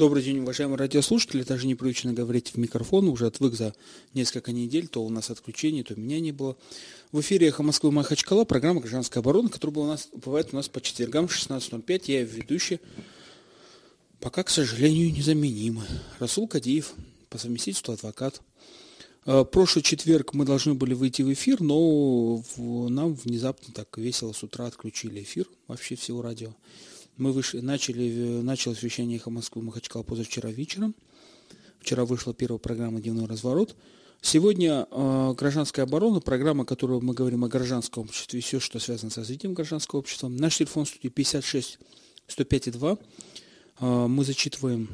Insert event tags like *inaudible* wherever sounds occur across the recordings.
Добрый день, уважаемые радиослушатели. Даже непривычно говорить в микрофон. Уже отвык за несколько недель. То у нас отключение, то меня не было. В эфире «Эхо Москвы» Махачкала, программа «Гражданская оборона», которая у нас, бывает у нас по четвергам в 16.05. Я ведущий, пока, к сожалению, незаменимый. Расул Кадиев, по совместительству адвокат. Э, прошлый четверг мы должны были выйти в эфир, но нам внезапно так весело с утра отключили эфир вообще всего радио. Мы вышли, начали, началось вещание «Эхо Москвы» Махачкала позавчера вечером. Вчера вышла первая программа «Дневной разворот». Сегодня э, гражданская оборона, программа, которую мы говорим о гражданском обществе и все, что связано с развитием гражданского общества. Наш телефон студии 56 105 2. Э, мы зачитываем,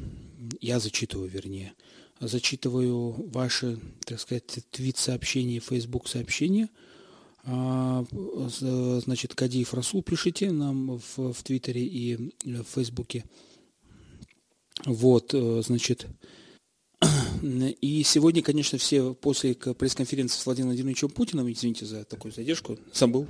я зачитываю, вернее, зачитываю ваши, так сказать, твит-сообщения, фейсбук-сообщения – значит, Кадиев Расул пишите нам в, в Твиттере и в Фейсбуке. Вот, э, значит, *clears throat* и сегодня, конечно, все после пресс-конференции с Владимиром Владимировичем Путиным, извините за такую задержку, забыл,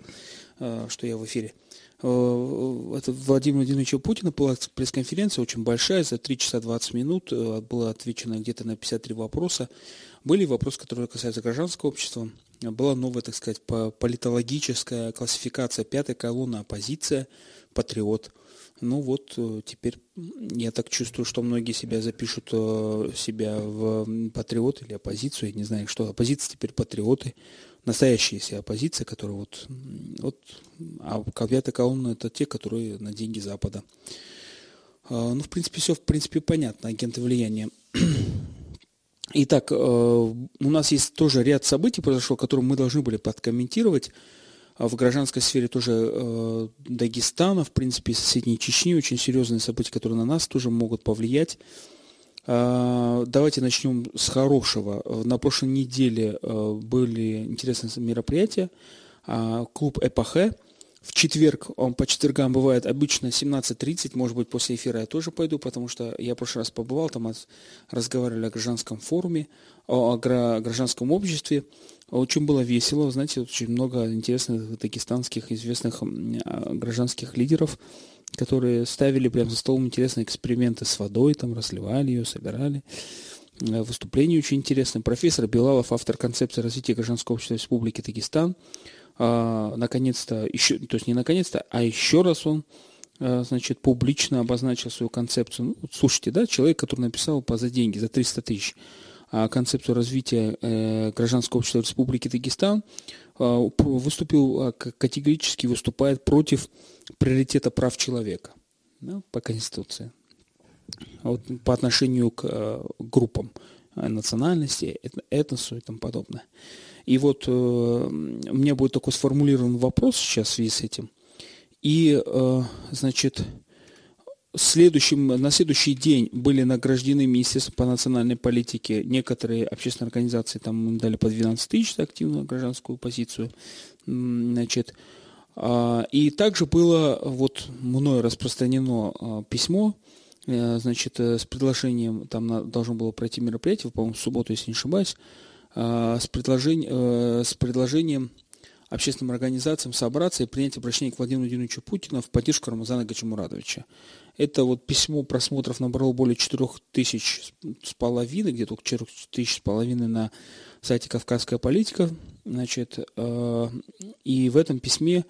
э, что я в эфире, э, это Владимир Владимировича Путина была пресс-конференция очень большая, за 3 часа 20 минут было отвечено где-то на 53 вопроса. Были вопросы, которые касаются гражданского общества, была новая, так сказать, политологическая классификация, пятая колонна, оппозиция, патриот. Ну вот э, теперь я так чувствую, что многие себя запишут э, себя в патриот или оппозицию, я не знаю, что оппозиция теперь патриоты, настоящая вся оппозиция, которая вот, вот а пятая колонна это те, которые на деньги Запада. А, ну, в принципе, все, в принципе, понятно, агенты влияния. Итак, э, у нас есть тоже ряд событий произошло, которые мы должны были подкомментировать. А в гражданской сфере тоже э, Дагестана, в принципе, соседней Чечни, очень серьезные события, которые на нас тоже могут повлиять. Э, давайте начнем с хорошего. На прошлой неделе э, были интересные мероприятия. Э, клуб «Эпохе» в четверг, он по четвергам бывает обычно 17.30, может быть, после эфира я тоже пойду, потому что я в прошлый раз побывал, там разговаривали о гражданском форуме, о гражданском обществе. Очень было весело, знаете, очень много интересных дагестанских известных а, гражданских лидеров, которые ставили прямо за столом интересные эксперименты с водой, там разливали ее, собирали. Э, выступление очень интересное. Профессор Белалов, автор концепции развития гражданского общества Республики Дагестан, а, наконец-то, еще, то есть не наконец-то, а еще раз он а, значит, публично обозначил свою концепцию. Ну, слушайте, да, человек, который написал по за деньги, за 300 тысяч, а, концепцию развития э, гражданского общества Республики Дагестан, выступил, категорически выступает против приоритета прав человека да, по Конституции вот, по отношению к группам национальности, этносу и тому подобное. И вот э, у меня будет такой сформулирован вопрос сейчас в связи с этим. И, э, значит, следующим, на следующий день были награждены Министерством по национальной политике некоторые общественные организации, там дали по 12 тысяч за активную гражданскую позицию. Значит, э, и также было вот мною распространено э, письмо, э, значит, э, с предложением, там должно было пройти мероприятие, по-моему, в субботу, если не ошибаюсь, с, предложением, э, с предложением общественным организациям собраться и принять обращение к Владимиру Владимировичу Путину в поддержку Рамазана Гачамурадовича. Это вот письмо просмотров набрало более 4 тысяч с половиной, где-то 4 тысяч с половиной на сайте «Кавказская политика». Значит, э, и в этом письме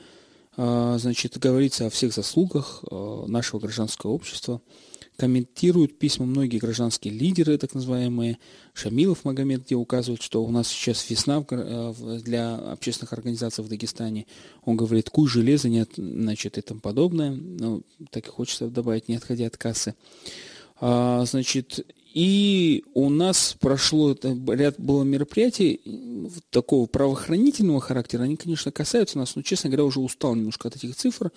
значит, говорится о всех заслугах нашего гражданского общества – комментируют письма многие гражданские лидеры, так называемые, Шамилов Магомед, где указывает, что у нас сейчас весна э, для общественных организаций в Дагестане. Он говорит, куй железо, нет, значит, и тому подобное. Ну, так и хочется добавить, не отходя от кассы. А, значит, и у нас прошло ряд было мероприятий такого правоохранительного характера. Они, конечно, касаются нас, но, честно говоря, уже устал немножко от этих цифр.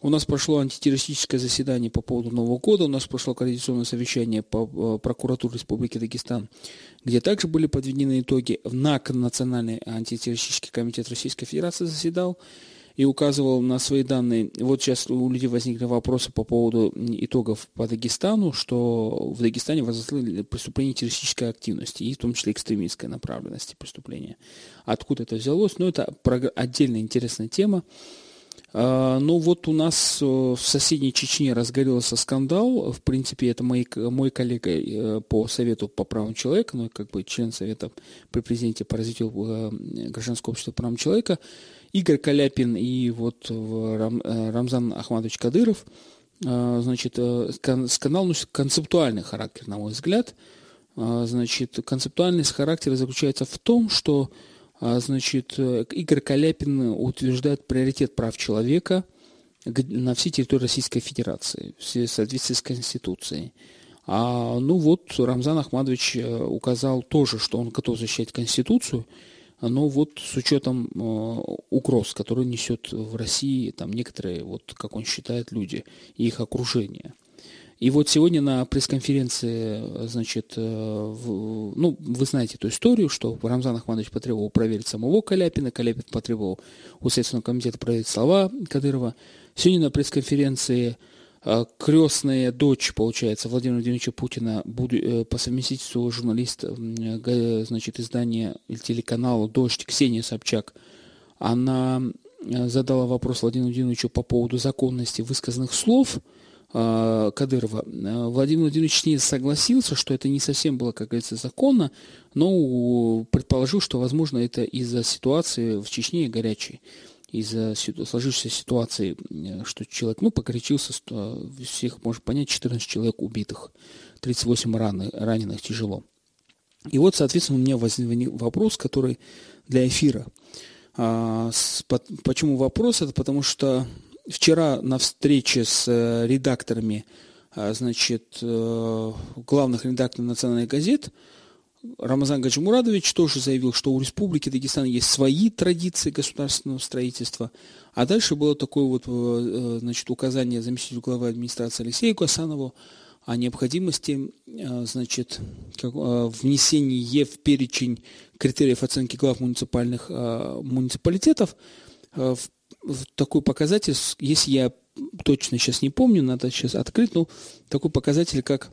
У нас прошло антитеррористическое заседание по поводу Нового года, у нас прошло координационное совещание по э, прокуратуре Республики Дагестан, где также были подведены итоги. НАК, Национальный антитеррористический комитет Российской Федерации, заседал и указывал на свои данные. Вот сейчас у людей возникли вопросы по поводу итогов по Дагестану, что в Дагестане возросли преступления террористической активности, и в том числе экстремистской направленности преступления. Откуда это взялось? Ну, это отдельная интересная тема. А, ну вот у нас э, в соседней Чечне разгорелся скандал. В принципе, это мой, мой коллега э, по Совету по правам человека, ну как бы член Совета при президенте по развитию э, гражданского общества по правам человека, Игорь Каляпин и вот Рам, Рамзан Ахмадович Кадыров. Значит, скандал носит концептуальный характер, на мой взгляд. Значит, концептуальность характера заключается в том, что а, значит, э, Игорь Каляпин утверждает приоритет прав человека на всей территории Российской Федерации в соответствии с Конституцией. А, ну вот, Рамзан Ахмадович э, указал тоже, что он готов защищать Конституцию, но вот с учетом э, угроз, которые несет в России там некоторые, вот как он считает, люди и их окружение – и вот сегодня на пресс-конференции, значит, э, в, ну, вы знаете эту историю, что Рамзан Ахмадович потребовал проверить самого Каляпина, Каляпин потребовал у Следственного комитета проверить слова Кадырова. Сегодня на пресс-конференции э, крестная дочь, получается, Владимира Владимировича Путина, э, по совместительству журналист значит, издания телеканала «Дождь» Ксения Собчак, она задала вопрос Владимиру Владимировичу по поводу законности высказанных слов – Кадырова. А, Владимир Владимирович не согласился, что это не совсем было, как говорится, законно, но предположил, что, возможно, это из-за ситуации в Чечне горячей, из-за сложившейся ситуации, что человек, ну, покричился, всех можно понять, 14 человек убитых, 38 раны, раненых тяжело. И вот, соответственно, у меня возник вопрос, который для эфира. А, почему вопрос? Это потому что вчера на встрече с э, редакторами, а, значит, э, главных редакторов национальных газет, Рамазан Гаджимурадович тоже заявил, что у Республики Дагестан есть свои традиции государственного строительства. А дальше было такое вот, э, значит, указание заместителя главы администрации Алексея Гасанову о необходимости, значит, внесения в перечень критериев оценки глав муниципальных муниципалитетов в такой показатель, если я точно сейчас не помню, надо сейчас открыть, но такой показатель, как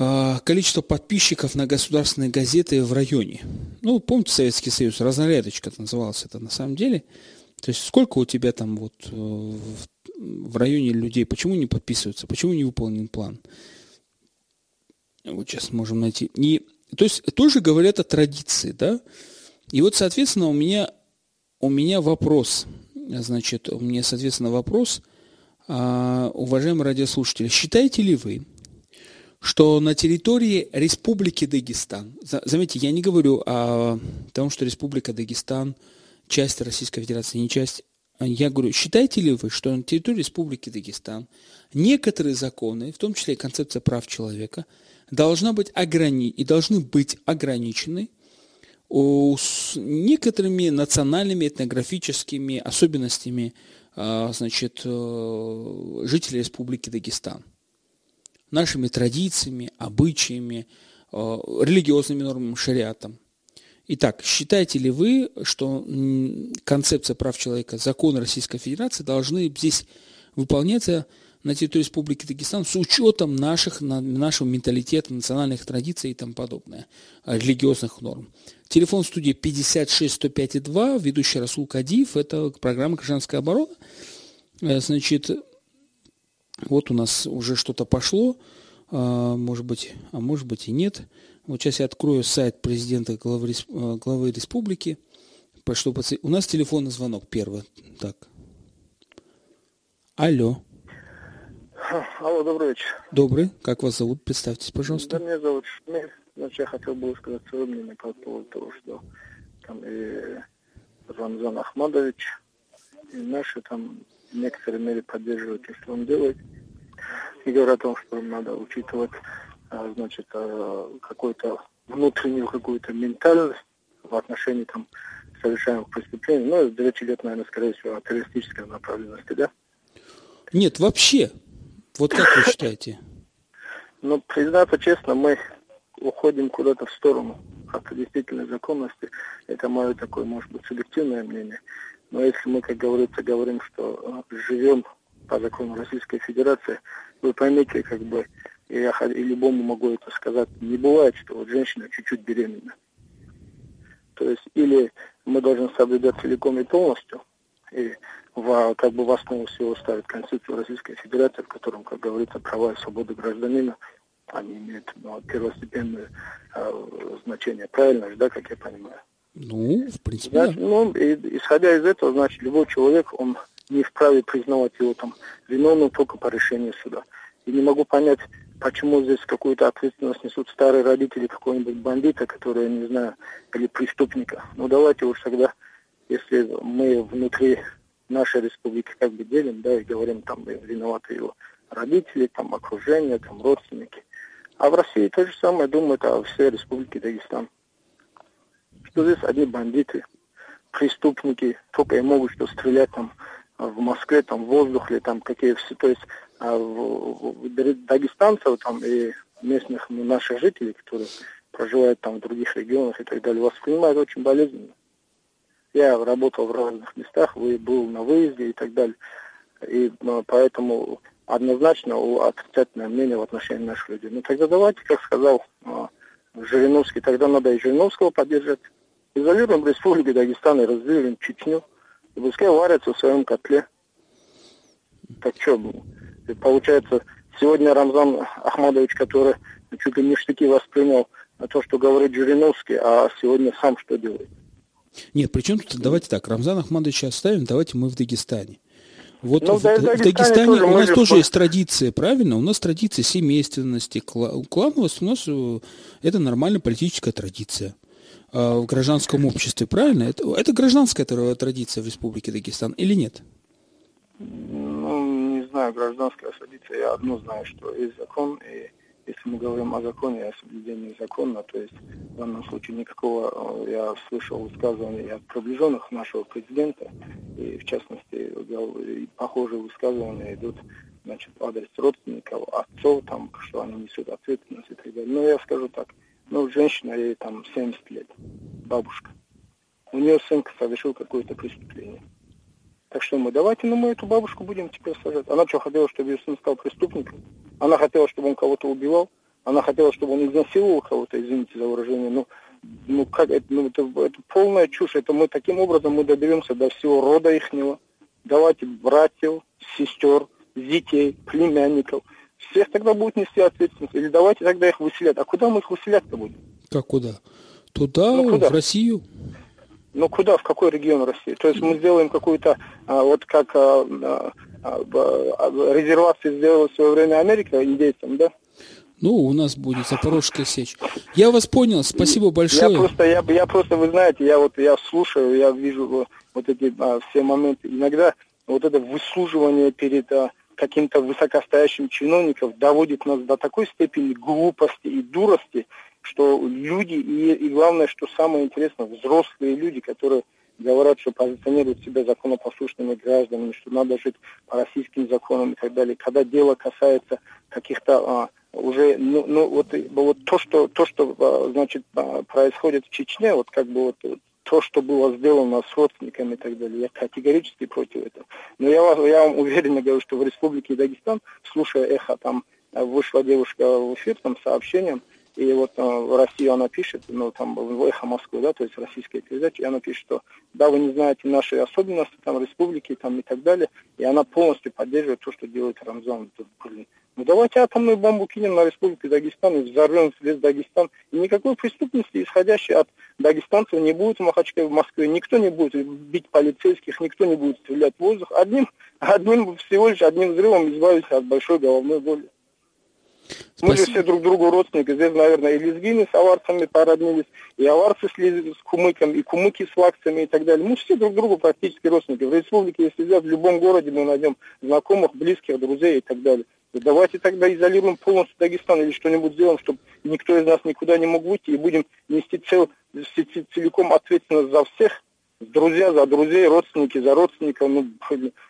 а, количество подписчиков на государственные газеты в районе. Ну, помните Советский Союз, разнарядочка это называлось это на самом деле. То есть сколько у тебя там вот э, в районе людей, почему не подписываются, почему не выполнен план? Вот сейчас можем найти. И, то есть тоже говорят о традиции, да? И вот, соответственно, у меня у меня вопрос, значит, у меня, соответственно, вопрос, а, уважаемые радиослушатели, считаете ли вы, что на территории Республики Дагестан, заметьте, я не говорю о том, что Республика Дагестан часть Российской Федерации, не часть, я говорю, считаете ли вы, что на территории Республики Дагестан некоторые законы, в том числе и концепция прав человека, должна быть ограни... и должны быть ограничены с некоторыми национальными этнографическими особенностями а, значит, э, жителей Республики Дагестан. Нашими традициями, обычаями, э, религиозными нормами, шариатом. Итак, считаете ли вы, что концепция прав человека, законы Российской Федерации должны здесь выполняться на территории Республики Дагестан с учетом наших, нашего менталитета, национальных традиций и тому подобное, религиозных норм. Телефон студии 56 105 2, ведущий Расул Кадиев, это программа «Гражданская оборона». Э, значит, вот у нас уже что-то пошло, а, может быть, а может быть и нет. Вот сейчас я открою сайт президента главы, э, главы республики. Чтобы... У нас телефонный звонок первый. Так. Алло. Алло, добрый вечер. Добрый. Как вас зовут? Представьтесь, пожалуйста. Да, меня зовут Шмель. Значит, я хотел бы высказать свое мнение по поводу того, что там и Рамзан Ахмадович, и наши там в некоторой мере поддерживают то, что он делает. И говорят о том, что надо учитывать, а, значит, а, какой-то внутреннюю какую-то ментальность в отношении там совершаемых преступлений. Ну, речь идет, наверное, скорее всего, о террористической направленности, да? Нет, вообще, вот как вы считаете? Ну, признаться честно, мы уходим куда-то в сторону от действительной законности. Это мое такое, может быть, субъективное мнение. Но если мы, как говорится, говорим, что э, живем по закону Российской Федерации, вы поймите, как бы, и я и любому могу это сказать, не бывает, что вот женщина чуть-чуть беременна. То есть или мы должны соблюдать целиком и полностью И в, как бы в основу всего ставит Конституцию Российской Федерации, в котором, как говорится, права и свободы гражданина, они имеют ну, первостепенное э, значение. Правильно же, да, как я понимаю? Ну, в принципе, значит, да. Ну, и, исходя из этого, значит, любой человек, он не вправе признавать его там виновным только по решению суда. И не могу понять, почему здесь какую-то ответственность несут старые родители какого-нибудь бандита, который, я не знаю, или преступника. Ну давайте уж тогда, если мы внутри нашей республики как бы делим, да, и говорим, там виноваты его родители, там окружение, там родственники. А в России то же самое думают о всей республике Дагестан. Что здесь одни бандиты, преступники, только и могут что стрелять там в Москве, там в воздухе, там какие все, то есть а в, в, дагестанцев там и местных наших жителей, которые проживают там в других регионах и так далее, воспринимают очень болезненно. Я работал в разных местах, был на выезде и так далее. И ну, поэтому однозначно отрицательное мнение в отношении наших людей. Ну тогда давайте, как сказал а, Жириновский, тогда надо и Жириновского поддержать. Изолируем Республику Дагестан и разделим Чечню. И пускай варятся в своем котле. Так что, получается, сегодня Рамзан Ахмадович, который чуть ли не штыки воспринял то, что говорит Жириновский, а сегодня сам что делает? Нет, причем тут, давайте так, Рамзан Ахмадовича оставим, давайте мы в Дагестане. Вот ну, в, да, в, в Дагестане тоже у нас тоже есть традиция, правильно? У нас традиция семейственности, клановость, у нас э, это нормальная политическая традиция а в гражданском обществе, правильно? Это, это гражданская традиция в Республике Дагестан или нет? Ну, не знаю, гражданская традиция. Я одно знаю, что есть закон, и если мы говорим о законе, о соблюдении закона, то есть в данном случае никакого, э, я слышал высказывания от приближенных нашего президента, и в частности, похожие высказывания идут значит, адрес родственников, отцов, там, что они несут ответственность и так далее. Но я скажу так, ну, женщина, ей там 70 лет, бабушка. У нее сын совершил какое-то преступление. Так что мы, давайте, ну, мы эту бабушку будем теперь сажать. Она что, хотела, чтобы ее сын стал преступником? Она хотела, чтобы он кого-то убивал? Она хотела, чтобы он изнасиловал кого-то, извините за выражение. Ну, ну как это, ну, это, это полная чушь. Это мы таким образом мы доберемся до всего рода ихнего. Давайте братьев, сестер, детей, племянников. Всех тогда будут нести ответственность. Или давайте тогда их выселять. А куда мы их выселять-то будем? Как куда? Туда, ну, куда? в Россию. Ну куда, в какой регион России? То есть мы сделаем какую-то, а, вот как а, а, а, резервацию сделала в свое время Америка индейцам, да? Ну, у нас будет Запорожская сечь. Я вас понял, спасибо большое. Я просто, я, я просто, вы знаете, я вот я слушаю, я вижу вот эти а, все моменты. Иногда вот это выслуживание перед а, каким-то высокостоящим чиновником доводит нас до такой степени глупости и дурости, что люди, и, и главное, что самое интересное, взрослые люди, которые говорят, что позиционируют себя законопослушными гражданами, что надо жить по российским законам и так далее. Когда дело касается каких-то а, уже, ну, ну вот, вот то, что, то, что а, значит, а, происходит в Чечне, вот как бы вот то, что было сделано с родственниками и так далее, я категорически против этого. Но я, я вам уверенно говорю, что в Республике Дагестан, слушая эхо, там вышла девушка в эфир там сообщением, и вот э, в Россию она пишет, ну, там, в «Эхо Москвы», да, то есть российская передача, и она пишет, что, да, вы не знаете наши особенности, там, республики, там, и так далее, и она полностью поддерживает то, что делает Рамзан. Блин. Ну, давайте атомную бомбу кинем на республику Дагестан и взорвем весь Дагестан. И никакой преступности, исходящей от дагестанцев, не будет в Махачкале, в Москве. Никто не будет бить полицейских, никто не будет стрелять в воздух. Одним, одним всего лишь одним взрывом избавиться от большой головной боли. Спасибо. Мы же все друг другу родственники. Здесь, наверное, и лезгины с аварцами породнились, и аварцы с, с кумыком, и кумыки с лакцами и так далее. Мы все друг другу практически родственники. В республике, если взять, в любом городе мы найдем знакомых, близких, друзей и так далее. Давайте тогда изолируем полностью Дагестан или что-нибудь сделаем, чтобы никто из нас никуда не мог выйти, и будем нести цел, целиком ответственность за всех, друзья за друзей, родственники за родственников, ну,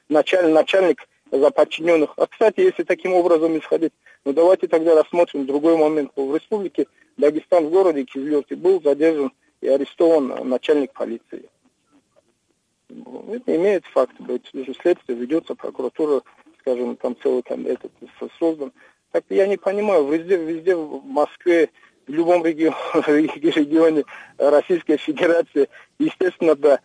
начальник, начальник за подчиненных. А, кстати, если таким образом исходить, ну давайте тогда рассмотрим другой момент. В республике Дагестан в городе Кизлёрте был задержан и арестован начальник полиции. Это имеет факт быть. Следствие ведется, прокуратура, скажем, там целый там, этот создан. Так я не понимаю, везде, везде в Москве, в любом регионе, *laughs* регионе Российской Федерации, естественно, да,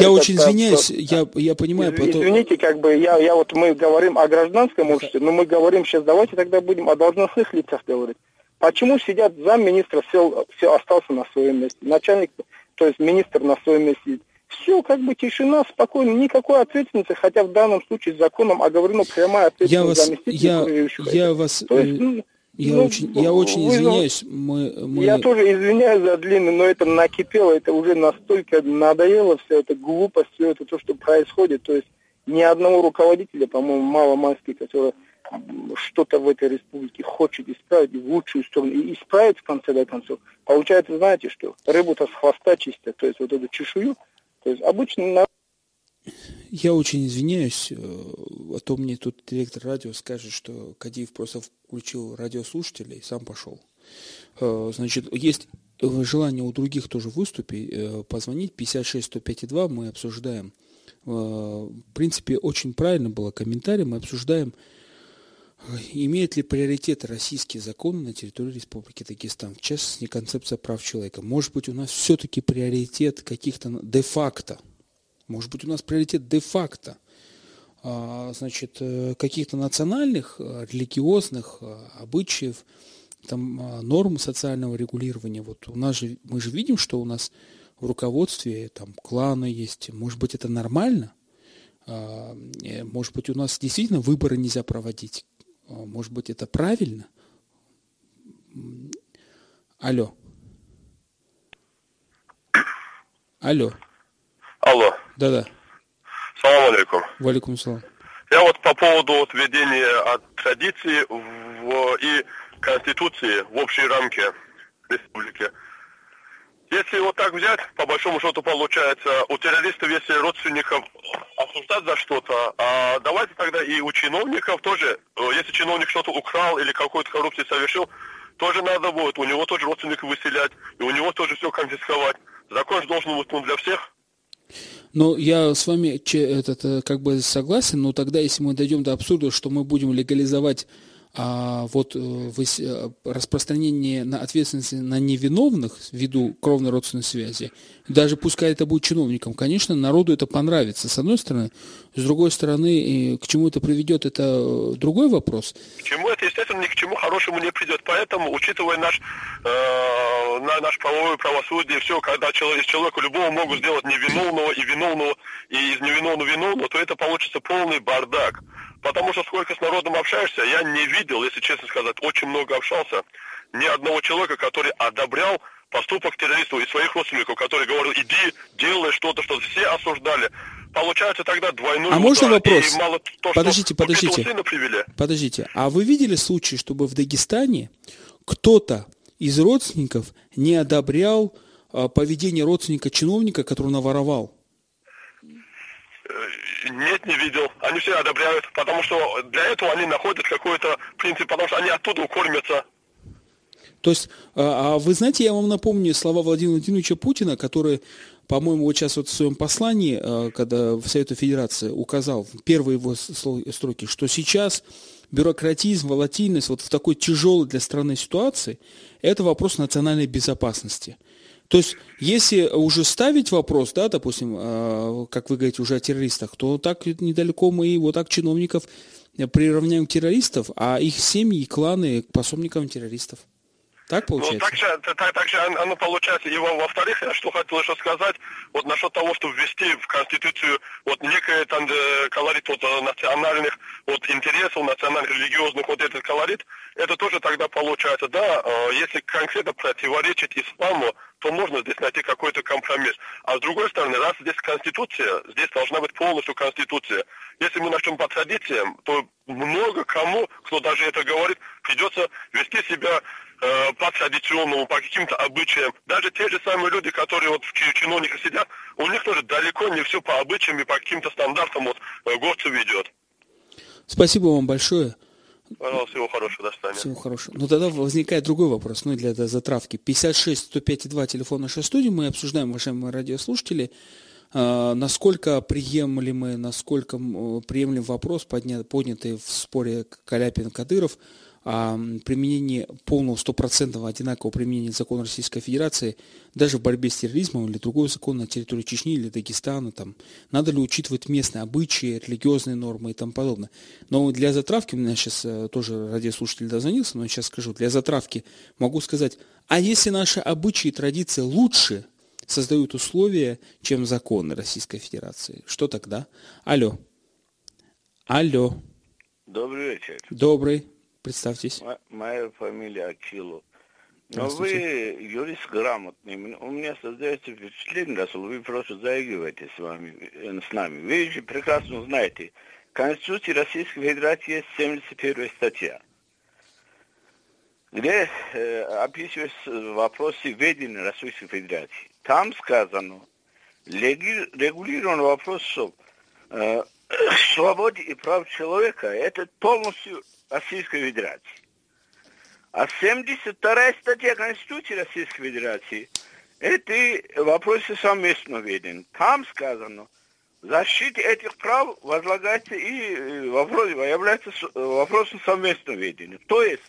я очень извиняюсь, я, я понимаю. Из, потом... Извините, как бы я, я вот мы говорим о гражданском обществе, но мы говорим сейчас, давайте тогда будем о должностных лицах говорить. Почему сидят замминистра, все, все остался на своем месте, начальник, то есть министр на своем месте. Все, как бы тишина, спокойно, никакой ответственности, хотя в данном случае законом оговорено прямая ответственность я вас, я, я вас, То есть, ну, я, ну, очень, я очень извиняюсь. Мы, мы... Я тоже извиняюсь за длинный, но это накипело, это уже настолько надоело все, это глупость, все это то, что происходит. То есть ни одного руководителя, по-моему, мало майский, который что-то в этой республике хочет исправить в лучшую сторону и исправить в конце концов. Получается, знаете что, рыбу-то с хвоста чистят, то есть вот эту чешую, то есть обычно я очень извиняюсь, э, а то мне тут директор радио скажет, что Кадиев просто включил радиослушателей и сам пошел. Э, значит, есть желание у других тоже выступить, э, позвонить 56 105 2, мы обсуждаем. В принципе, очень правильно было комментарий, мы обсуждаем, имеет ли приоритет российские законы на территории Республики Дагестан, в частности, концепция прав человека. Может быть, у нас все-таки приоритет каких-то де-факто – может быть, у нас приоритет де-факто а, значит, э, каких-то национальных, э, религиозных э, обычаев, там, норм социального регулирования. Вот у нас же, мы же видим, что у нас в руководстве там кланы есть. Может быть, это нормально? А, может быть, у нас действительно выборы нельзя проводить? А, может быть, это правильно? Алло. Алло. Алло. Да-да. Салам алейкум. Валикум салам. Я вот по поводу вот введения от традиции в, и Конституции в общей рамке республики. Если вот так взять, по большому счету получается, у террористов, если родственников осуждать за что-то, а давайте тогда и у чиновников тоже, э, если чиновник что-то украл или какую-то коррупцию совершил, тоже надо будет, у него тоже родственников выселять, и у него тоже все конфисковать. Закон же должен быть ну, для всех. Но я с вами этот, э, как бы согласен, но тогда, если мы дойдем до абсурда, что мы будем легализовать а вот э, э, распространение на ответственности на невиновных ввиду кровной родственной связи, даже пускай это будет чиновником, конечно, народу это понравится, с одной стороны. С другой стороны, к чему это приведет, это э, другой вопрос. К чему это, естественно, ни к чему хорошему не придет. Поэтому, учитывая наш, э, наш правовое правосудие, все, когда человек, из человека любого могут сделать невиновного и виновного, и из невиновного виновного, то это получится полный бардак. Потому что сколько с народом общаешься, я не видел, если честно сказать, очень много общался, ни одного человека, который одобрял поступок террористов и своих родственников, который говорил, иди, делай что-то, что все осуждали. Получается тогда двойной А удар, можно вопрос? Мало то, подождите, подождите. Подождите. А вы видели случай, чтобы в Дагестане кто-то из родственников не одобрял а, поведение родственника чиновника, который наворовал? Нет, не видел. Они все одобряют, потому что для этого они находят какой-то принцип, потому что они оттуда кормятся. То есть, а, а вы знаете, я вам напомню слова Владимира Владимировича Путина, который, по-моему, вот сейчас вот в своем послании, а, когда в Совету Федерации указал, первые его строки, что сейчас бюрократизм, волатильность вот в такой тяжелой для страны ситуации, это вопрос национальной безопасности. То есть, если уже ставить вопрос, да, допустим, э, как вы говорите уже о террористах, то так недалеко мы его так чиновников приравняем к террористов, а их семьи и кланы к пособникам террористов. Так получается? Ну, так же, так, так же оно получается. И во-вторых, я что хотел еще сказать, вот насчет того, чтобы ввести в Конституцию вот некое там э, колорит вот э, национальных вот интересов, национальных религиозных, вот этот колорит, это тоже тогда получается, да, э, если конкретно противоречить исламу, то можно здесь найти какой-то компромисс. А с другой стороны, раз здесь Конституция, здесь должна быть полностью Конституция. Если мы начнем по традициям, то много кому, кто даже это говорит, придется вести себя э, по традиционному, по каким-то обычаям. Даже те же самые люди, которые вот в чиновниках сидят, у них тоже далеко не все по обычаям и по каким-то стандартам вот э, горцев ведет. Спасибо вам большое. Пожалуйста, всего хорошего, до свидания. Всего хорошего. Но тогда возникает другой вопрос, ну, для затравки. 56 105 2 телефон нашей студии. Мы обсуждаем, уважаемые радиослушатели, э, насколько приемлемы, насколько приемлем вопрос, поднятый в споре Каляпин-Кадыров, о применении полного стопроцентного одинакового применения закона Российской Федерации даже в борьбе с терроризмом или другой закон на территории Чечни или Дагестана, там, надо ли учитывать местные обычаи, религиозные нормы и тому подобное. Но для затравки, у меня сейчас э, тоже радиослушатель дозвонился, но я сейчас скажу, для затравки могу сказать, а если наши обычаи и традиции лучше создают условия, чем законы Российской Федерации, что тогда? Алло. Алло. Добрый вечер. Добрый. Представьтесь. Моя фамилия Акилов. Но вы юрист грамотный. У меня создается впечатление, Расул, вы просто заигрываете с, вами, э, с нами. Вы же прекрасно знаете, в Конституции Российской Федерации есть 71 статья, где э, описываются вопросы ведения Российской Федерации. Там сказано, регулирован вопрос э, *clears throat* свободы и прав человека, это полностью Российской Федерации. А 72 статья Конституции Российской Федерации – это вопросы совместного ведения. Там сказано, защита этих прав возлагается и э, вопрос, является вопросом совместного ведения. То есть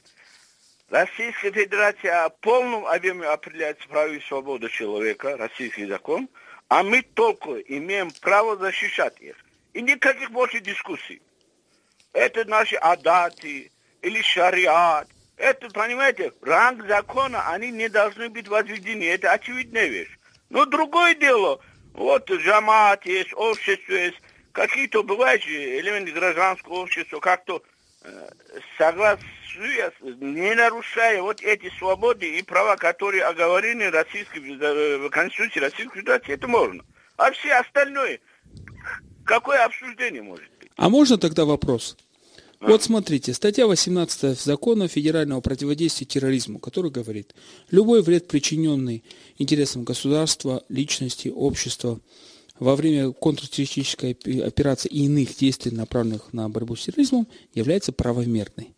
Российская Федерация о полном объеме определяет права и свободы человека, российский закон, а мы только имеем право защищать их. И никаких больше дискуссий это наши адаты или шариат. Это, понимаете, ранг закона, они не должны быть возведены. Это очевидная вещь. Но другое дело, вот джамат есть, общество есть, какие-то бывают же элементы гражданского общества, как-то э, согласуясь, не нарушая вот эти свободы и права, которые оговорены Российской, в Конституции Российской Федерации, это можно. А все остальное, какое обсуждение может быть? А можно тогда вопрос? Вот смотрите, статья 18 закона федерального противодействия терроризму, который говорит, любой вред, причиненный интересам государства, личности, общества во время контртеррористической операции и иных действий, направленных на борьбу с терроризмом, является правомерной.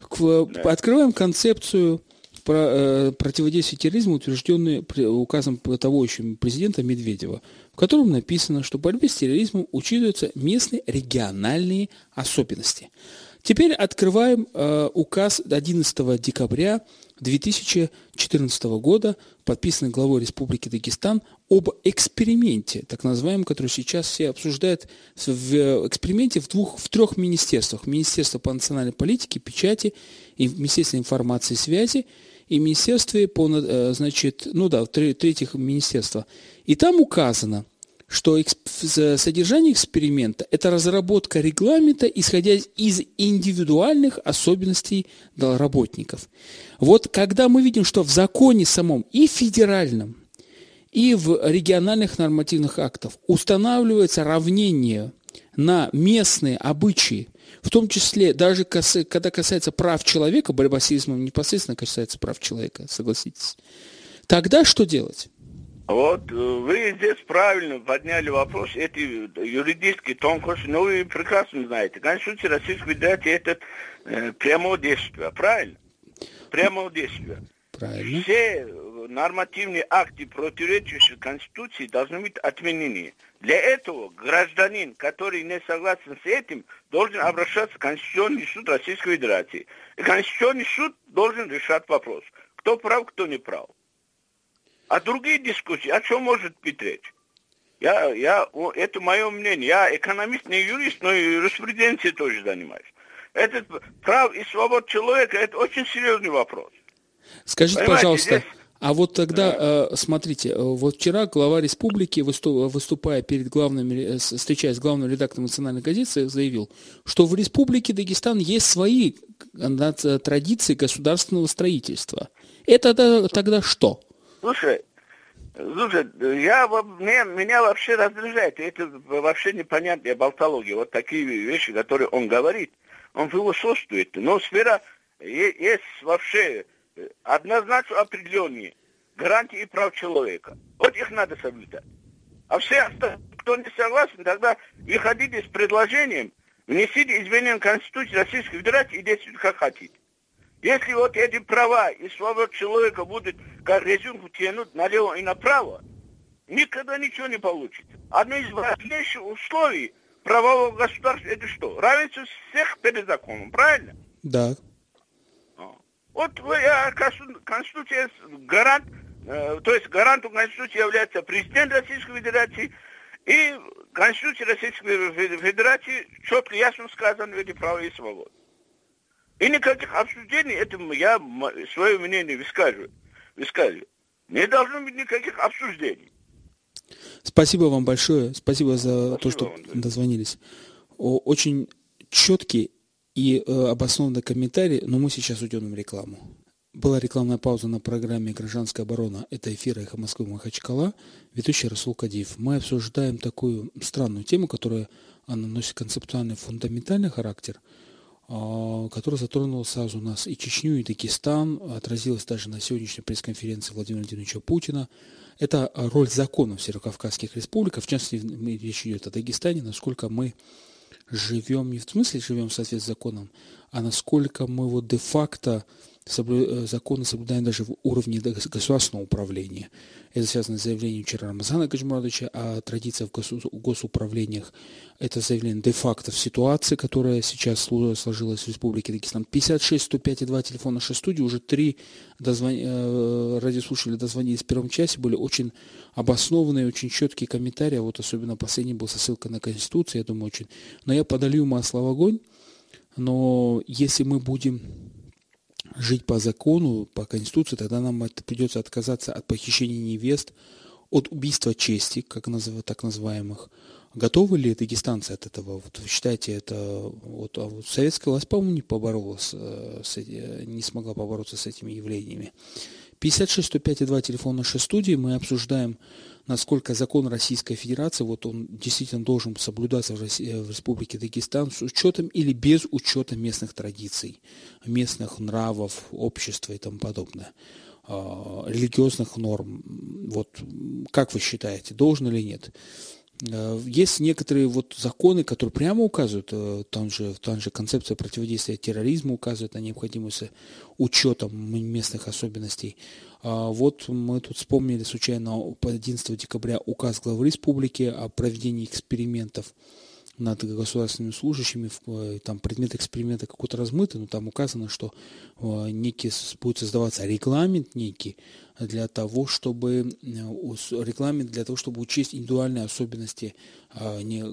Открываем концепцию про, противодействия терроризму, утвержденную указом того еще президента Медведева, в котором написано, что в борьбе с терроризмом учитываются местные региональные особенности. Теперь открываем э, указ 11 декабря 2014 года, подписанный главой Республики Дагестан, об эксперименте, так называемом, который сейчас все обсуждают, в эксперименте в, двух, в трех министерствах. Министерство по национальной политике, печати, и Министерство информации и связи и Министерстве по, э, значит, ну да, третьих министерства. И там указано, что содержание эксперимента – это разработка регламента, исходя из индивидуальных особенностей работников. Вот когда мы видим, что в законе самом и федеральном, и в региональных нормативных актах устанавливается равнение на местные обычаи, в том числе даже когда касается прав человека, борьба с терроризмом непосредственно касается прав человека, согласитесь, тогда что делать? Вот э, вы здесь правильно подняли вопрос, эти юридические тонкости, но вы прекрасно знаете, Конституция Российской Федерации это э, прямое действие, правильно? Прямое действие. Правильно. Все нормативные акты, противоречащие Конституции, должны быть отменены. Для этого гражданин, который не согласен с этим, должен обращаться в Конституционный суд Российской Федерации. И Конституционный суд должен решать вопрос, кто прав, кто не прав. А другие дискуссии, о чем может быть речь? Я, я, это мое мнение. Я экономист, не юрист, но и юриспруденцией тоже занимаюсь. Этот прав и свобод человека – это очень серьезный вопрос. Скажите, Понимаете, пожалуйста, здесь... а вот тогда, да. Э, смотрите, э, вот вчера глава республики, выступая перед главным, э, встречаясь с главным редактором национальной газеты, заявил, что в республике Дагестан есть свои традиции государственного строительства. Это тогда что? Слушай, слушай, я, мне, меня вообще раздражает, это вообще непонятная болтология, вот такие вещи, которые он говорит, он философствует, но сфера есть вообще однозначно определенные гарантии прав человека. Вот их надо соблюдать. А все, кто не согласен, тогда выходите с предложением, внесите изменения в Конституцию Российской Федерации и действуйте как хотите. Если вот эти права и свобода человека будут как резинку тянуть налево и направо, никогда ничего не получится. Одно из важнейших условий правового государства это что? Равенство всех перед законом, правильно? Да. Вот Конституция гарант, э, то есть гарантом Конституции является президент Российской Федерации, и Конституция Российской Федерации четко, ясно сказано в эти права и свободы. И никаких обсуждений, этому я свое мнение высказываю. высказываю. Не должно быть никаких обсуждений. Спасибо вам большое. Спасибо за Спасибо то, что вам, дозвонились. Очень четкий и э, обоснованный комментарий, но мы сейчас уйдем на рекламу. Была рекламная пауза на программе «Гражданская оборона». Это эфир «Эхо Москвы» Махачкала, ведущий Расул Кадиев. Мы обсуждаем такую странную тему, которая она носит концептуальный, фундаментальный характер, э, которая затронула сразу нас и Чечню, и Дагестан, отразилась даже на сегодняшней пресс-конференции Владимира Владимировича Путина. Это роль законов Северокавказских республиках, в частности, речь идет о Дагестане, насколько мы живем не в смысле живем в соответствии с законом, а насколько мы вот де-факто законы соблюдаем даже в уровне государственного управления. Это связано с заявлением вчера Рамазана Гаджимурадовича о традициях в гос... госуправлениях. Это заявление де-факто в ситуации, которая сейчас сложилась в Республике Дагестан. 56 105 2 телефон нашей студии. Уже три дозвон... Э, радиослушатели дозвонились в первом часе. Были очень обоснованные, очень четкие комментарии. А вот особенно последний был со ссылкой на Конституцию. Я думаю, очень... Но я подолью масло в огонь. Но если мы будем жить по закону, по Конституции, тогда нам это придется отказаться от похищения невест, от убийства чести, как называют, так называемых. Готовы ли дагестанцы от этого? Вот вы считаете, это вот, а вот советская власть, по-моему, не поборолась, э, с, не смогла побороться с этими явлениями. 56 105 2 телефон нашей студии. Мы обсуждаем насколько закон Российской Федерации, вот он действительно должен соблюдаться в, России, в Республике Дагестан с учетом или без учета местных традиций, местных нравов, общества и тому подобное, а, религиозных норм. Вот как вы считаете, должен или нет? А, есть некоторые вот законы, которые прямо указывают, э, там же, там же концепция противодействия терроризму указывает на необходимость учета местных особенностей. А вот мы тут вспомнили случайно 11 декабря указ главы республики о проведении экспериментов над государственными служащими, э, там предмет эксперимента какой-то размытый, но там указано, что э, некий будет создаваться регламент некий для того, чтобы э, регламент для того, чтобы учесть индивидуальные особенности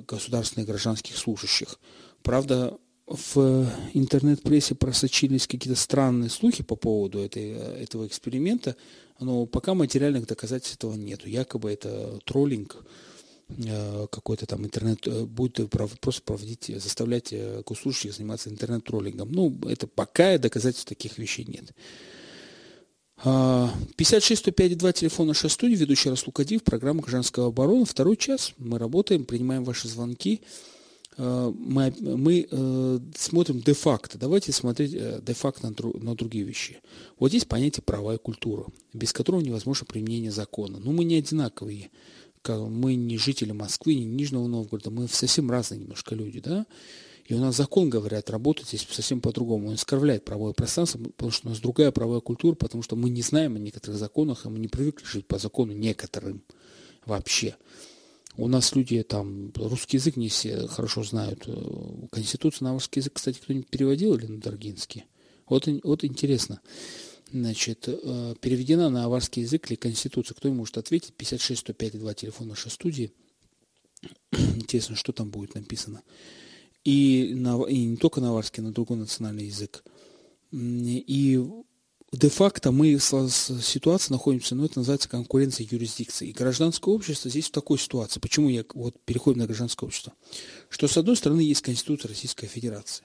государственных гражданских служащих. Правда, в интернет-прессе просочились какие-то странные слухи по поводу этой, этого эксперимента, но пока материальных доказательств этого нет. Якобы это троллинг, э, какой-то там интернет, э, будет просто проводить, заставлять э, госслужащих заниматься интернет-троллингом. Ну, это пока доказательств таких вещей нет. 56 105 2 телефон нашей студии, ведущий Расул Кадиев, программа «Гражданского обороны». Второй час мы работаем, принимаем ваши звонки. Э, мы, мы э, смотрим де-факто. Давайте смотреть э, де-факто на, на другие вещи. Вот есть понятие права и культура, без которого невозможно применение закона. Но мы не одинаковые. Мы не жители Москвы, не Нижнего Новгорода, мы совсем разные немножко люди, да? И у нас закон, говорят, работает здесь совсем по-другому. Он оскорбляет правовое пространство, потому что у нас другая правовая культура, потому что мы не знаем о некоторых законах, и мы не привыкли жить по закону некоторым вообще. У нас люди там русский язык не все хорошо знают. Э, Конституцию на русский язык, кстати, кто-нибудь переводил или на Даргинский? Вот, вот интересно. Значит, э, переведена на аварский язык ли Конституция? Кто может ответить? 56 105 2 телефон нашей студии. *clears throat* Интересно, что там будет написано. И, на, и не только на аварский, на другой национальный язык. И де-факто мы в ситуации находимся, ну, это называется конкуренция юрисдикции. И гражданское общество здесь в такой ситуации. Почему я вот переходим на гражданское общество? Что, с одной стороны, есть Конституция Российской Федерации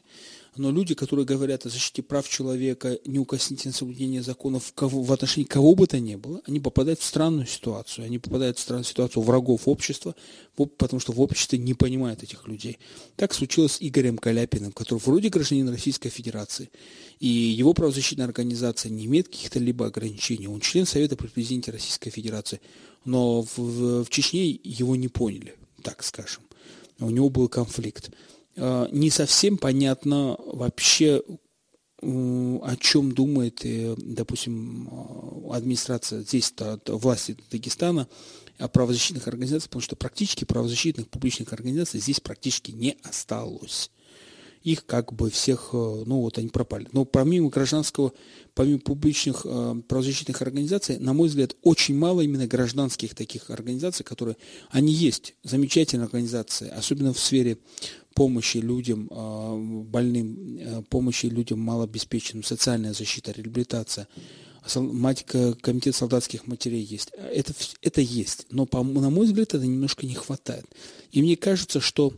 но люди, которые говорят о защите прав человека, неукоснительное соблюдение законов кого, в отношении кого бы то ни было, они попадают в странную ситуацию. Они попадают в странную ситуацию врагов общества, потому что в обществе не понимают этих людей. Так случилось с Игорем Каляпиным, который вроде гражданин Российской Федерации, и его правозащитная организация не имеет каких-то либо ограничений. Он член Совета при президенте Российской Федерации, но в, в, в Чечне его не поняли, так скажем. У него был конфликт. Э, не совсем понятно вообще, о чем думает, э, допустим, э, администрация здесь, власти Дагестана, о правозащитных организациях, потому что практически правозащитных публичных организаций здесь практически не осталось. их как бы всех, ну вот они пропали. Но помимо гражданского, помимо публичных э, правозащитных организаций, на мой взгляд, очень мало именно гражданских таких организаций, которые, они есть, замечательные организации, особенно в сфере помощи людям э, больным, э, помощи людям малообеспеченным, социальная защита, реабилитация, мать комитет солдатских матерей есть. Это, это есть, но, по, на мой взгляд, это немножко не хватает. И мне кажется, что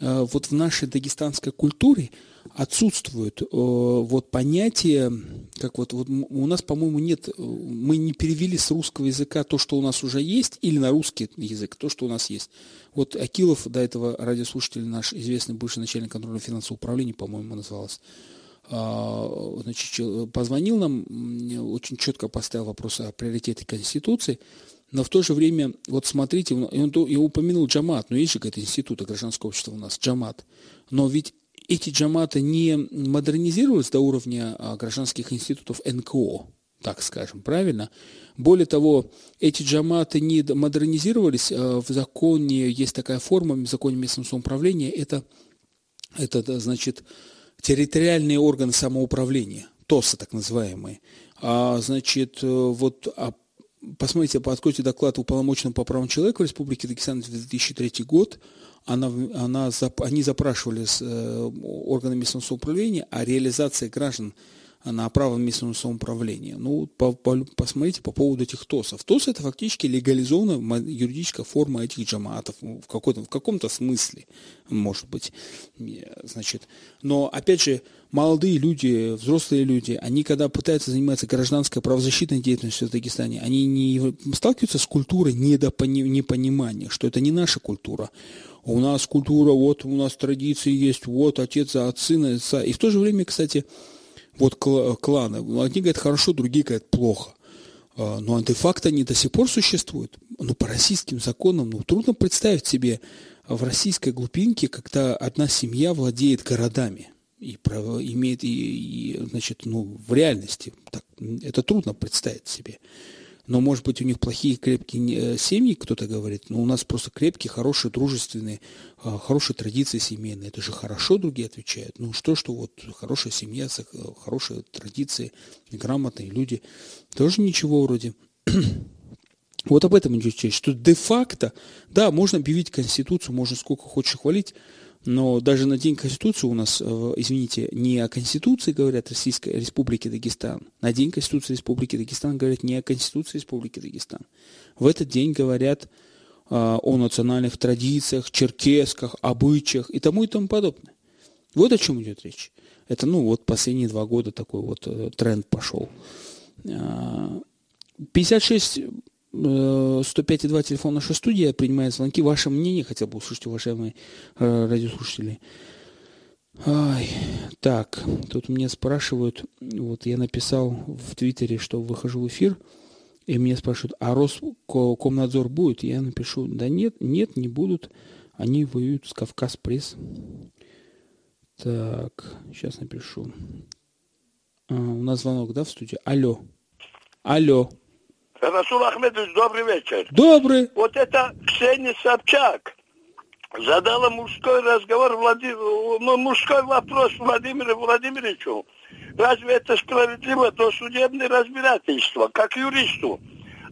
Э, вот в нашей дагестанской культуре отсутствует э, вот понятие, как вот, вот у нас, по-моему, нет, э, мы не перевели с русского языка то, что у нас уже есть, или на русский язык то, что у нас есть. Вот Акилов, до этого радиослушатель наш, известный бывший начальник контроля финансового управления, по-моему, называлось, а, значит, позвонил нам, очень четко поставил вопрос о приоритете Конституции, но в то же время, вот смотрите, он, он упомянул джамат, но есть же какой-то институт гражданского общества у нас, джамат. Но ведь эти джаматы не модернизировались до уровня а, гражданских институтов НКО, так скажем, правильно? Более того, эти джаматы не модернизировались, а, в законе есть такая форма, в законе местного самоуправления, это, это значит, территориальные органы самоуправления, ТОСы так называемые. А, значит, вот а посмотрите, откройте доклад уполномоченного по правам человека в Республике Дагестан за 2003 год. Она, она, они запрашивали с э, органами местного самоуправления о реализации граждан на право местного самоуправления. Ну, по, по, посмотрите по поводу этих ТОСов. ТОС это фактически легализованная юридическая форма этих джаматов в, какой-то, в каком-то смысле, может быть. Значит, но, опять же, молодые люди, взрослые люди, они когда пытаются заниматься гражданской правозащитной деятельностью в Дагестане, они не сталкиваются с культурой непонимания, что это не наша культура. У нас культура, вот у нас традиции есть, вот отец от сына, отца. И в то же время, кстати, вот кланы. Одни говорят хорошо, другие говорят плохо. А, но антифакт они до сих пор существуют. Ну, по российским законам, ну, трудно представить себе в российской глубинке, когда одна семья владеет городами и имеет, и, и, значит, ну, в реальности. Так, это трудно представить себе но, может быть, у них плохие крепкие э, семьи, кто-то говорит, но у нас просто крепкие, хорошие, дружественные, а, хорошие традиции семейные. Это же хорошо, другие отвечают. Ну что, что вот хорошая семья, э, хорошие традиции, грамотные люди. Тоже ничего вроде. *clears throat* Вот об этом идет речь, что де-факто, да, можно объявить Конституцию, можно сколько хочешь хвалить, но даже на День Конституции у нас, э, извините, не о Конституции говорят Российской Республики Дагестан. На День Конституции Республики Дагестан говорят не о Конституции Республики Дагестан. В этот день говорят э, о национальных традициях, черкесках, обычаях и тому и тому подобное. Вот о чем идет речь. Это, ну, вот последние два года такой вот э, тренд пошел. 56 105,2 телефон нашей студии принимает звонки. Ваше мнение хотел бы услышать, уважаемые э, радиослушатели. Ай, так, тут мне спрашивают, вот я написал в Твиттере, что выхожу в эфир, и мне спрашивают, а Роскомнадзор будет? Я напишу, да нет, нет, не будут. Они воюют с Кавказ Пресс. Так, сейчас напишу. А, у нас звонок, да, в студии? Алло. Алло. Расул Ахмедович, добрый вечер. Добрый. Вот это Ксения Собчак задала мужской разговор, Владим... Ну, мужской вопрос Владимиру Владимировичу. Разве это справедливо до судебное разбирательство, как юристу?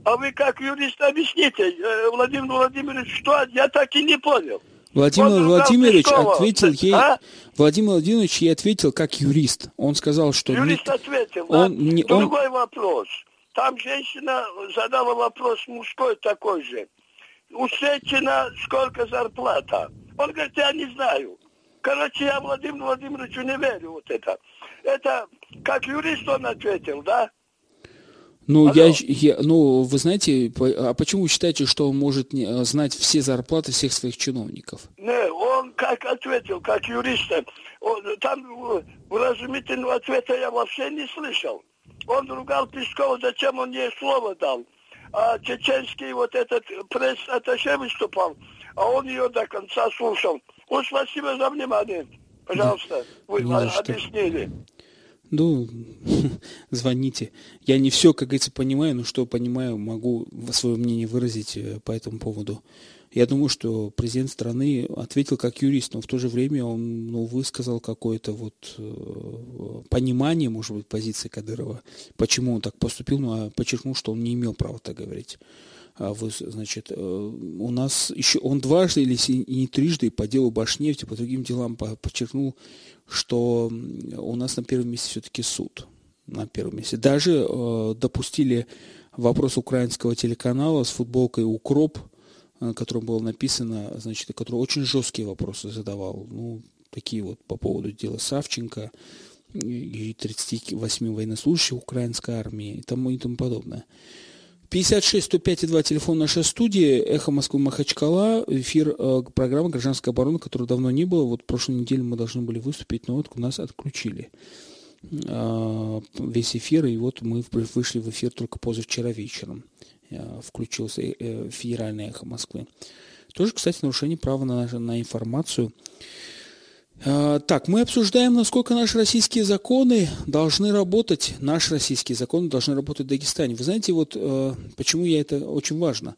А вы как юрист объясните, э, Владимир Владимирович, что? Я так и не понял. Владимир Он Владимирович Пескова. ответил ей, а? Владимир Владимирович ей ответил как юрист. Он сказал, что... Юрист не, ответил, он, да? Не, Другой он... вопрос. Там женщина задала вопрос мужской такой же. У Сечина сколько зарплата? Он говорит, я не знаю. Короче, я Владимиру Владимировичу не верю вот это. Это как юрист он ответил, да? Ну, я, я, ну, вы знаете, а почему вы считаете, что он может не, э, знать все зарплаты всех своих чиновников? Не, он как ответил, как юрист. Он, там э, вразумительного ответа я вообще не слышал. Он ругал Пескова, зачем он ей слово дал. А чеченский вот этот пресс-атташе выступал, а он ее до конца слушал. Ну, спасибо за внимание. Пожалуйста, вы ну, объяснили. Ну, *laughs* звоните. Я не все, как говорится, понимаю, но что понимаю, могу свое мнение выразить э, по этому поводу. Я думаю, что президент страны ответил как юрист, но в то же время он ну, высказал какое-то вот э, понимание, может быть, позиции Кадырова, почему он так поступил, но ну, подчеркнул, что он не имел права так говорить. А вы, значит, э, у нас еще он дважды или не трижды по делу Башнефти, по другим делам подчеркнул, что у нас на первом месте все-таки суд. На первом месте. Даже э, допустили вопрос украинского телеканала с футболкой «Укроп», котором было написано, значит, который очень жесткие вопросы задавал. Ну, такие вот по поводу дела Савченко и 38 военнослужащих украинской армии и тому и тому подобное. 56 105 2 телефон нашей студии, Эхо Москвы Махачкала, эфир э, программы «Гражданская оборона», которой давно не было. Вот прошлой неделе мы должны были выступить, но вот нас отключили э, весь эфир, и вот мы вышли в эфир только позавчера вечером. Э, включился э, федеральное эхо Москвы. Тоже, кстати, нарушение права на, на информацию. Так, мы обсуждаем, насколько наши российские законы должны работать, наши российские законы должны работать в Дагестане. Вы знаете, вот э, почему я это очень важно.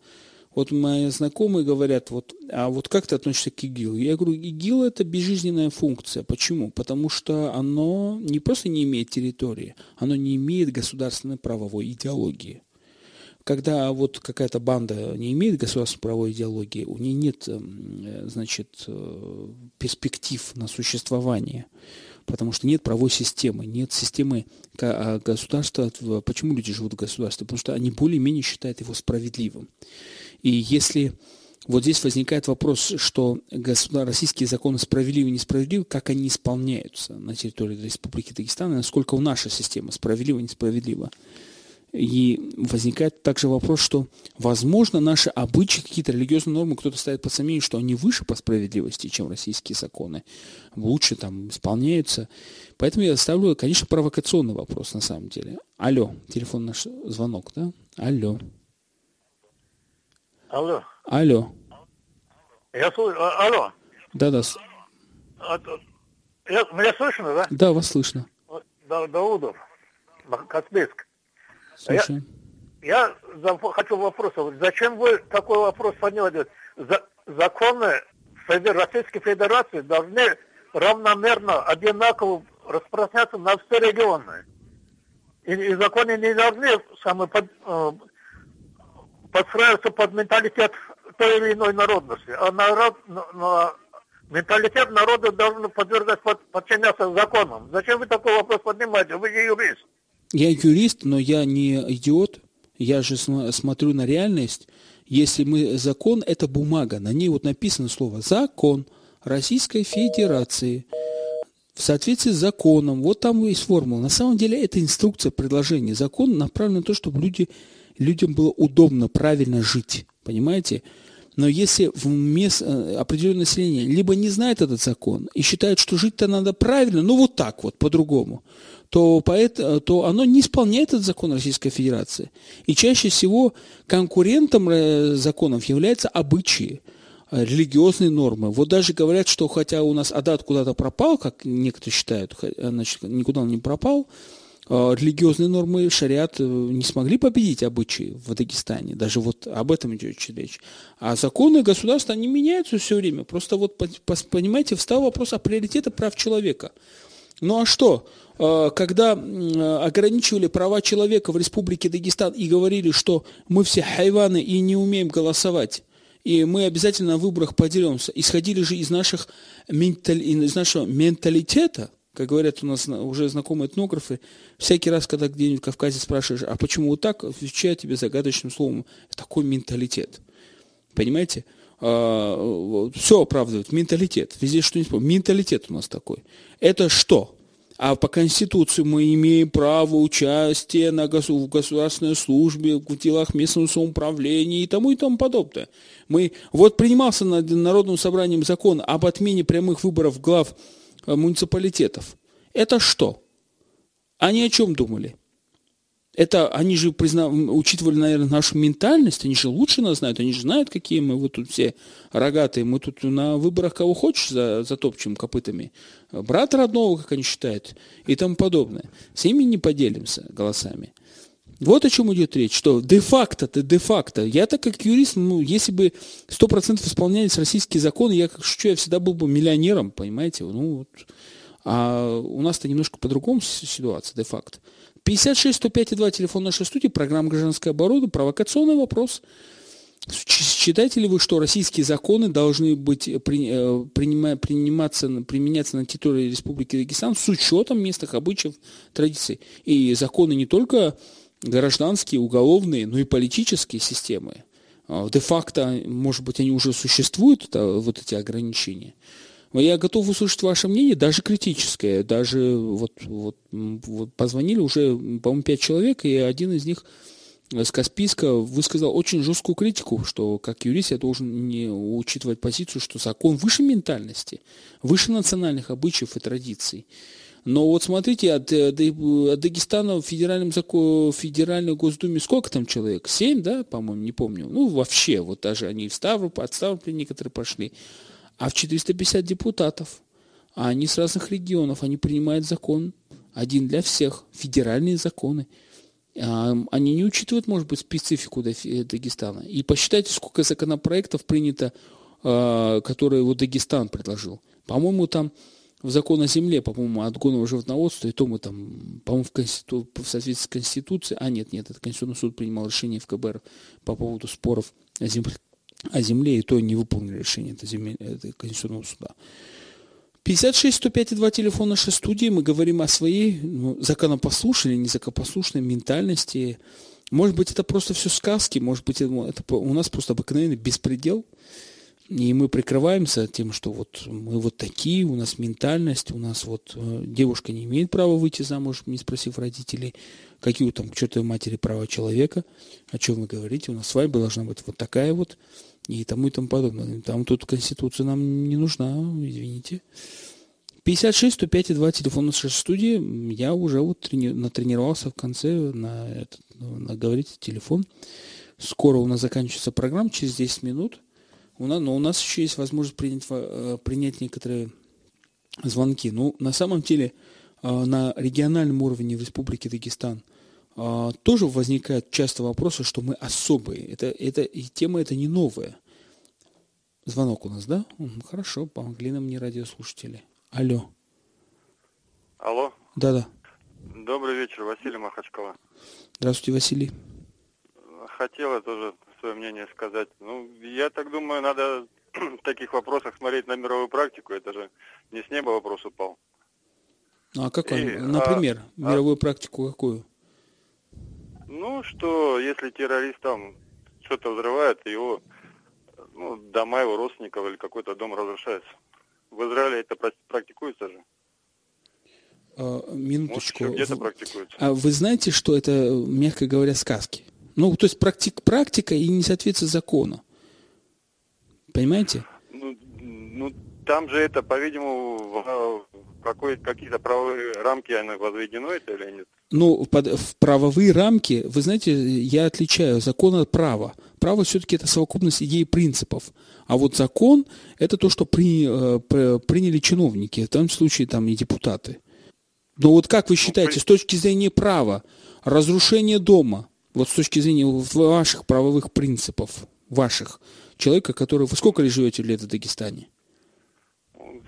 Вот мои знакомые говорят, вот, а вот как ты относишься к ИГИЛ? Я говорю, ИГИЛ это безжизненная функция. Почему? Потому что оно не просто не имеет территории, оно не имеет государственной правовой идеологии когда вот какая-то банда не имеет государственной правовой идеологии, у нее нет, эм, э, значит, э, перспектив на существование, потому что нет правовой системы, нет системы а государства. Почему люди живут в государстве? Потому что они более-менее считают его справедливым. И если вот здесь возникает вопрос, что российские законы справедливы и несправедливы, как они исполняются на территории Республики Дагестан, и насколько наша система справедлива и несправедлива. И возникает также вопрос, что, возможно, наши обычаи, какие-то религиозные нормы, кто-то ставит под сомнение, что они выше по справедливости, чем российские законы, лучше там исполняются. Поэтому я ставлю, конечно, провокационный вопрос на самом деле. Алло, телефон наш звонок, да? Алло. Алло. Алло. Я слышу. А, алло. Да-да. А, я, меня слышно, да? Да, вас слышно. Да, Даудов, Каспийск. Слушаю. Я, я хочу вопрос. Зачем вы такой вопрос подняли? За, законы Российской Федерации должны равномерно, одинаково распространяться на все регионы. И, и законы не должны самые под, э, подстраиваться под менталитет той или иной народности. А народ, на, менталитет народа должен подвергать под, подчиняться законам. Зачем вы такой вопрос поднимаете? Вы же юрист. Я юрист, но я не идиот. Я же смотрю на реальность. Если мы закон, это бумага, на ней вот написано слово закон Российской Федерации в соответствии с законом. Вот там есть формула. На самом деле это инструкция, предложение. Закон направлен на то, чтобы люди, людям было удобно, правильно жить. Понимаете? Но если в мест, э, определенное население либо не знает этот закон и считает, что жить-то надо правильно, ну вот так вот, по-другому, то, поэт, то оно не исполняет этот закон Российской Федерации. И чаще всего конкурентом э, законов являются обычаи, э, религиозные нормы. Вот даже говорят, что хотя у нас Адат куда-то пропал, как некоторые считают, значит, никуда он не пропал, э, религиозные нормы шариат не смогли победить обычаи в Дагестане. Даже вот об этом идет речь. А законы государства, они меняются все время. Просто вот, понимаете, встал вопрос о приоритете прав человека. Ну а что? Э, когда ограничивали права человека в Республике Дагестан и говорили, что мы все хайваны и не умеем голосовать, и мы обязательно на выборах поделимся, исходили же из, наших ментали... из нашего менталитета, как говорят у нас уже знакомые этнографы, всякий раз, когда где-нибудь в Кавказе спрашиваешь, а почему вот так, отвечают тебе загадочным словом, такой менталитет. Понимаете? А, все оправдывает, менталитет. Везде что-нибудь. Менталитет у нас такой. Это что? А по Конституции мы имеем право участия на госу в государственной службе, в делах местного самоуправления и тому и тому подобное. Мы, вот принимался на Народным собранием закон об отмене прямых выборов глав муниципалитетов. Это что? Они о чем думали? это они же призна... учитывали, наверное, нашу ментальность, они же лучше нас знают, они же знают, какие мы вот тут все рогатые, мы тут на выборах кого хочешь за... затопчем копытами, брата родного, как они считают, и тому подобное. С ними не поделимся голосами. Вот о чем идет речь, что де-факто. Я так как юрист, ну, если бы 100% исполнялись российские законы, я как шучу, я всегда был бы миллионером, понимаете? Ну, вот. А у нас-то немножко по-другому ситуация, де-факто. 56 105 2 телефон нашей студии, программа «Гражданская оборона», провокационный вопрос. Считаете ли вы, что российские законы должны быть э, принимая, приниматься, применяться на территории Республики Дагестан с учетом местных обычаев, традиций? И законы не только гражданские, уголовные, но и политические системы. А, де-факто, может быть, они уже существуют, вот эти ограничения. Я готов услышать ваше мнение, даже критическое. Даже вот, вот, вот позвонили уже, по-моему, пять человек, и один из них с Каспийска высказал очень жесткую критику, что как юрист я должен не учитывать позицию, что закон выше ментальности, выше национальных обычаев и традиций. Но вот смотрите, от, э, от Дагестана в федеральном в федеральной госдуме сколько там человек? Семь, да, по-моему, не помню. Ну, вообще, вот даже они в Ставрополь, от Ставрополя некоторые пошли. А в 450 депутатов. А они с разных регионов, они принимают закон. Один для всех. Федеральные законы. Они не учитывают, может быть, специфику Дагестана. И посчитайте, сколько законопроектов принято, а, которые вот Дагестан предложил. По-моему, там в закон о земле, по-моему, отгонного животноводства, и то мы там, по-моему, в, конститу... в соответствии с Конституцией, а нет, нет, это Конституционный суд принимал решение в КБР по поводу споров о земле, о земле и то не выполнили решение это земель... это Конституционного суда. 56 105 2 телефон нашей студии. Мы говорим о своей ну, законопослушной незаконопослушной ментальности. Может быть, это просто все сказки, может быть, это у нас просто обыкновенный беспредел – и мы прикрываемся тем, что вот мы вот такие, у нас ментальность, у нас вот э, девушка не имеет права выйти замуж, не спросив родителей, какие у там к чертовой матери права человека, о чем вы говорите, у нас свадьба должна быть вот такая вот, и тому и тому подобное. Там тут Конституция нам не нужна, извините. 56 105 2 телефон нашей студии. Я уже вот трени- натренировался в конце на, этот, на говорить телефон. Скоро у нас заканчивается программа, через 10 минут – у нас, но у нас еще есть возможность принять, э, принять некоторые звонки. Ну, на самом деле, э, на региональном уровне в Республике Дагестан э, тоже возникают часто вопросы, что мы особые. Это, это, и тема это не новая. Звонок у нас, да? Хорошо, помогли нам не радиослушатели. Алло. Алло. Да-да. Добрый вечер, Василий Махачкала. Здравствуйте, Василий. Хотела тоже свое мнение сказать. Ну, я так думаю, надо *clears throat* в таких вопросах смотреть на мировую практику. Это же не с неба вопрос упал. Ну, а какой? И, Например, а, мировую а, практику какую? Ну, что если террорист там что-то взрывает, его ну, дома его родственников или какой-то дом разрушается. В Израиле это практикуется же. А, минуточку. Может, где-то практикуется. А вы знаете, что это, мягко говоря, сказки? Ну, то есть практик, практика и не соответствует закону. Понимаете? Ну, ну там же это, по-видимому, какой, какие-то правовые рамки оно возведено это или нет? Ну, под, в правовые рамки, вы знаете, я отличаю закон от права. Право все-таки это совокупность идей и принципов. А вот закон – это то, что при, э, приняли чиновники, в том случае там и депутаты. Но вот как вы ну, считаете, ну, при... с точки зрения права, разрушение дома, вот с точки зрения ваших правовых принципов, ваших, человека, который... Вы сколько лет живете лет в Дагестане?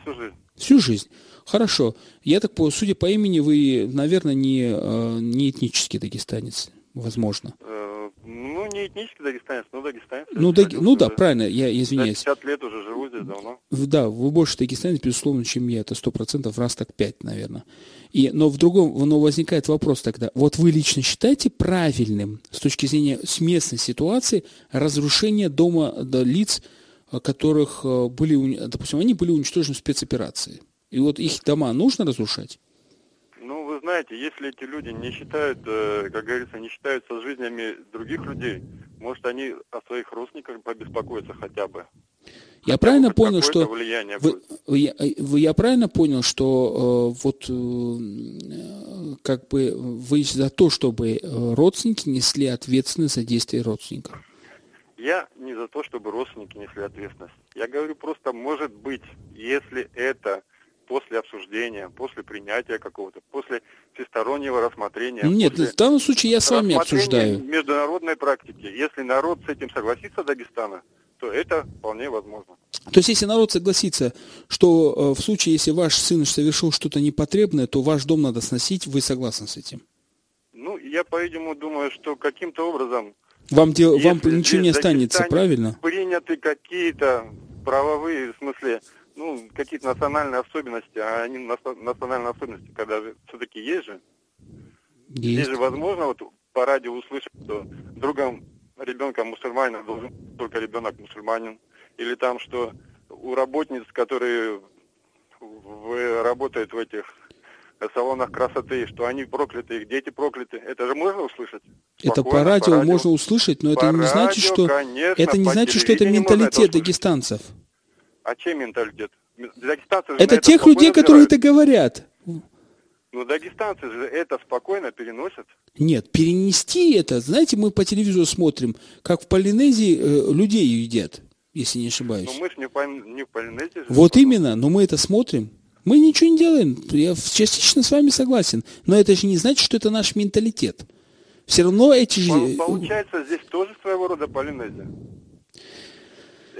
Всю жизнь. Всю жизнь. Хорошо. Я так понял, судя по имени, вы, наверное, не, э, не этнический дагестанец, возможно. Э, ну, не этнический дагестанец, но дагестанец. Ну, даг... ну да, правильно, я извиняюсь. 50 лет уже живу здесь давно. Да, вы больше дагестанец, безусловно, чем я. Это сто процентов, раз так пять, наверное. И, но в другом, но возникает вопрос тогда, вот вы лично считаете правильным с точки зрения с местной ситуации разрушение дома до лиц, э, которых э, были, допустим, они были уничтожены в спецоперации? И вот их дома нужно разрушать? Знаете, если эти люди не считают, э, как говорится, не считаются с жизнями других людей, может, они о своих родственниках побеспокоятся хотя бы. Я правильно понял, что вы, вы, я правильно понял, что э, вот э, как бы вы за то, чтобы э, родственники несли ответственность за действия родственников? Я не за то, чтобы родственники несли ответственность. Я говорю просто, может быть, если это после обсуждения, после принятия какого-то, после всестороннего рассмотрения. Нет, в данном случае я с вами обсуждаю. международной практики. Если народ с этим согласится Дагестана, то это вполне возможно. То есть, если народ согласится, что э, в случае, если ваш сын совершил что-то непотребное, то ваш дом надо сносить, вы согласны с этим? Ну, я, по-видимому, думаю, что каким-то образом... Вам, дел... вам ничего не останется, правильно? Приняты какие-то правовые, в смысле, ну, какие-то национальные особенности, а они национальные особенности, когда все-таки есть же. Есть. Здесь же возможно вот по радио услышать, что другом ребенка мусульманина должен только ребенок мусульманин. Или там, что у работниц, которые в, работают в этих салонах красоты, что они прокляты, их дети прокляты. Это же можно услышать? Спокойно, это по радио, по радио можно услышать, но по это не радио, значит, что конечно, это не значит, что это менталитет это дагестанцев. А чей менталитет? Дагестанцы это тех людей, которые это говорят. Ну, дагестанцы же это спокойно переносят. Нет, перенести это, знаете, мы по телевизору смотрим, как в Полинезии э, людей едят, если не ошибаюсь. Ну, мы же не, по, не в Полинезии. Же вот именно, но мы это смотрим. Мы ничего не делаем. Я частично с вами согласен. Но это же не значит, что это наш менталитет. Все равно эти же... Получается, здесь тоже своего рода Полинезия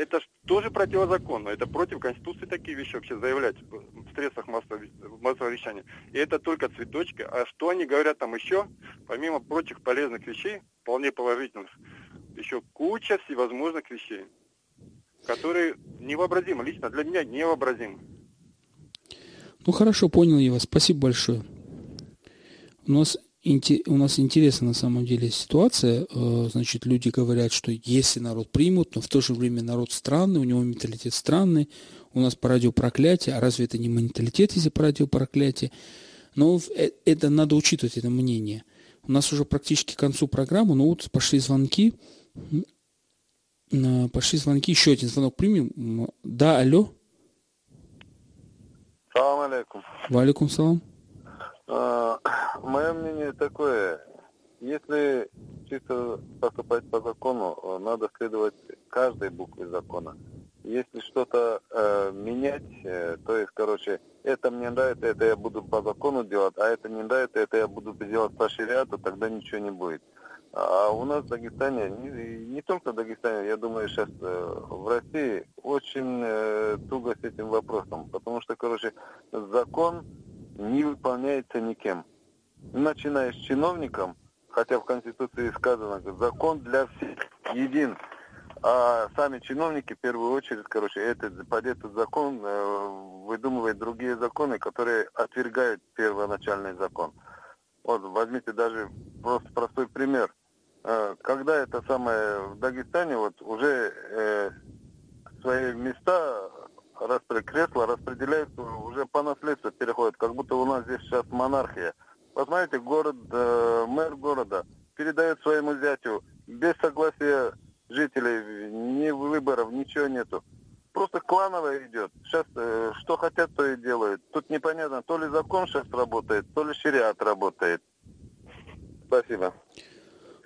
это тоже противозаконно. Это против Конституции такие вещи вообще заявлять в средствах массового, массового вещания. И это только цветочки. А что они говорят там еще, помимо прочих полезных вещей, вполне положительных, еще куча всевозможных вещей, которые невообразимы. Лично для меня невообразимы. Ну хорошо, понял я вас. Спасибо большое. У нас у нас интересна на самом деле ситуация. Э, значит, люди говорят, что если народ примут, но в то же время народ странный, у него менталитет странный, у нас по радио проклятие, а разве это не менталитет, если по радио проклятие? Но э, это надо учитывать, это мнение. У нас уже практически к концу программы, но вот пошли звонки. Пошли звонки, еще один звонок примем. Да, алло. Салам алейкум. Валикум салам. А, *clears throat* мое мнение такое. Если чисто поступать по закону, надо следовать каждой букве закона. Если что-то э, менять, э, то есть, короче, это мне нравится, это я буду по закону делать, а это не нравится, это я буду делать по шариату, тогда ничего не будет. А у нас в Дагестане, не, не только в Дагестане, я думаю, сейчас э, в России очень э, туго с этим вопросом, потому что, короче, закон не выполняется никем. Начиная с чиновником, хотя в Конституции сказано, закон для всех един. А сами чиновники в первую очередь, короче, этот, под этот закон э, выдумывают другие законы, которые отвергают первоначальный закон. Вот возьмите даже просто простой пример. Э, когда это самое в Дагестане, вот уже э, свои места распри... кресла распределяются уже по наследству переходят, как будто у нас здесь сейчас монархия. Посмотрите, город, э, мэр города передает своему зятю без согласия жителей, ни выборов, ничего нету. Просто кланово идет. Сейчас э, что хотят, то и делают. Тут непонятно, то ли закон сейчас работает, то ли шариат работает. Спасибо.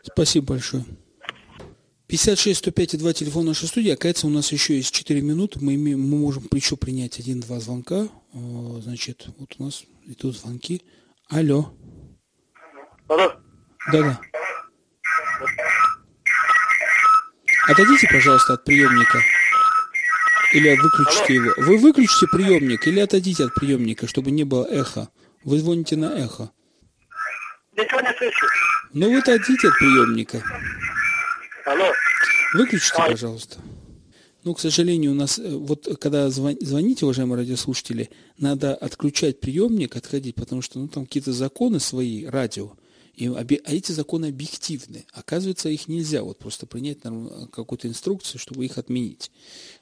Спасибо большое. 56 105 и 2 телефон нашей студии. Оказывается, у нас еще есть 4 минуты. Мы, мы можем еще принять один-два звонка. Значит, вот у нас идут звонки. Алло. Алло. Да-да. Отойдите, пожалуйста, от приемника. Или выключите его. Вы выключите приемник или отойдите от приемника, чтобы не было эхо. Вы звоните на эхо. Ничего не слышу. Ну вы отойдите от приемника. Алло. Выключите, пожалуйста. Ну, к сожалению, у нас, э, вот когда звоните, уважаемые радиослушатели, надо отключать приемник, отходить, потому что ну, там какие-то законы свои, радио, и, а эти законы объективны. Оказывается, их нельзя вот просто принять какую-то инструкцию, чтобы их отменить.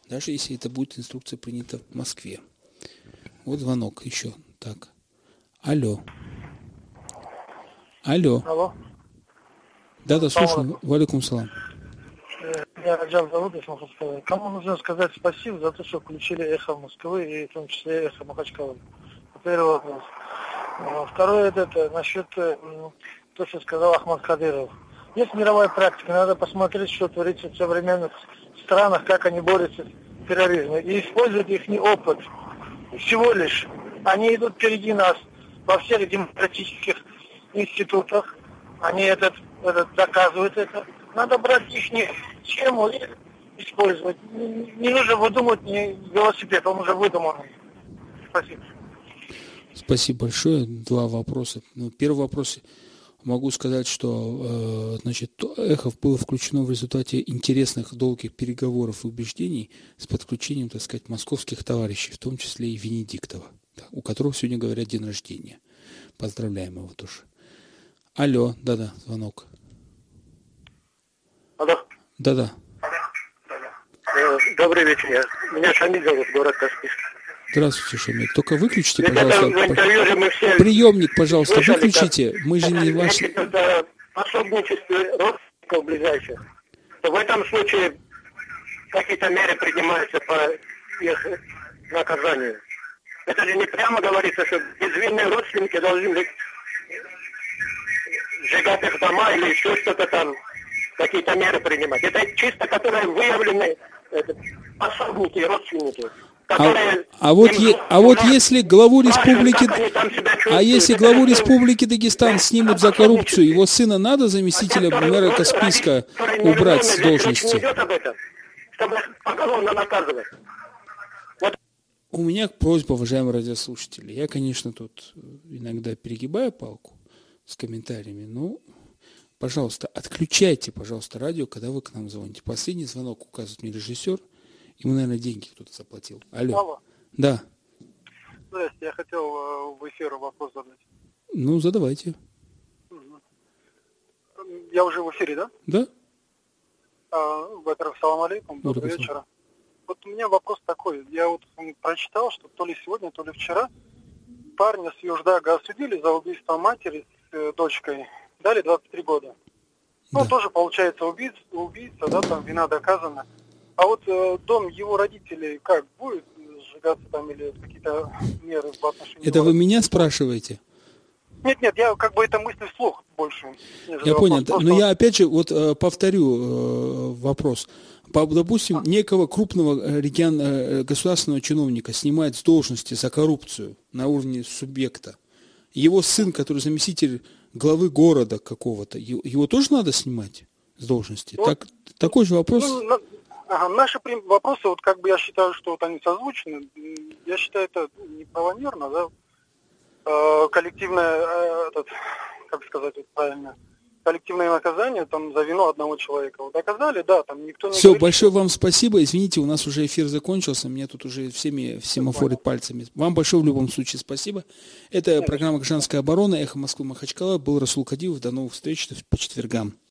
Даже если это будет инструкция принята в Москве. Вот звонок еще. Так. Алло. Алло. Алло. Да-да, слушаю. Валикум салам. Меня Раджав зовут, если могу сказать. Кому нужно сказать спасибо за то, что включили эхо Москвы и в том числе эхо Махачкалы? Первый вопрос. А, второй это, это насчет э, то, что сказал Ахмад Кадыров. Есть мировая практика, надо посмотреть, что творится в современных странах, как они борются с терроризмом, и использовать их опыт. Всего лишь Они идут впереди нас во всех демократических институтах. Они этот, этот доказывают это. Надо брать их схему и использовать. Не, не нужно выдумывать не велосипед, он уже выдуманный. Спасибо. Спасибо большое. Два вопроса. Ну, первый вопрос. Могу сказать, что э, значит, Эхов было включено в результате интересных долгих переговоров и убеждений с подключением, так сказать, московских товарищей, в том числе и Венедиктова, да, у которого сегодня говорят день рождения. Поздравляем его тоже. Алло, да-да, звонок. Алло. Да-да. Э, добрый вечер. Я, меня Шамиль зовут, город Каспийск. Здравствуйте, Шамиль. Только выключите, пожалуйста. Приемник, пожалуйста, выключите. Мы же не ваши... Пособничестве родственников ближайших. В этом случае какие-то меры принимаются по их наказанию. Это же не прямо говорится, что безвинные родственники должны сжигать их дома или еще что-то там, какие-то меры принимать. Это чисто, которые выявлены это, пособники, родственники. А, а, вот е, а вот если главу республики, а если главу республики Дагестан снимут за коррупцию, его сына надо заместителя мэра Каспийска убрать с должности? У меня просьба, уважаемые радиослушатели. Я, конечно, тут иногда перегибаю палку с комментариями, но, пожалуйста, отключайте, пожалуйста, радио, когда вы к нам звоните. Последний звонок указывает мне режиссер – Ему, наверное, деньги кто-то заплатил. Алло. Алло. Да. Здрасте, я хотел э, в эфир вопрос задать. Ну, задавайте. Я уже в эфире, да? Да. А, во-первых, салам алейкум, добрый Добрый вечер. Вот у меня вопрос такой. Я вот прочитал, что то ли сегодня, то ли вчера парня с Юждага осудили за убийство матери с э, дочкой. Дали 23 года. Ну, да. тоже получается убийца, убийца, да, там вина доказана. А вот э, дом его родителей как будет сжигаться там или какие-то меры по отношению? Это вы меня спрашиваете? Нет, нет, я как бы это мысли вслух больше. Я понял, просто... но я опять же вот э, повторю э, вопрос. По, допустим, некого крупного э, регион, э, государственного чиновника снимает с должности за коррупцию на уровне субъекта. Его сын, который заместитель главы города какого-то, его тоже надо снимать с должности? Вот, так, такой же вопрос. Ну, Ага, наши вопросы, вот как бы я считаю, что вот они созвучны. Я считаю, это неправомерно, да. Э, коллективное, э, этот, как сказать вот правильно, коллективное наказание там за вину одного человека. Вот доказали, да, там никто не Все, говорит, большое что... вам спасибо. Извините, у нас уже эфир закончился, мне тут уже всеми семафорит пальцами. Вам большое в любом случае спасибо. Это программа «Гражданская оборона», «Эхо Москвы Махачкала». Был Расул Кадивов. До новых встреч по четвергам.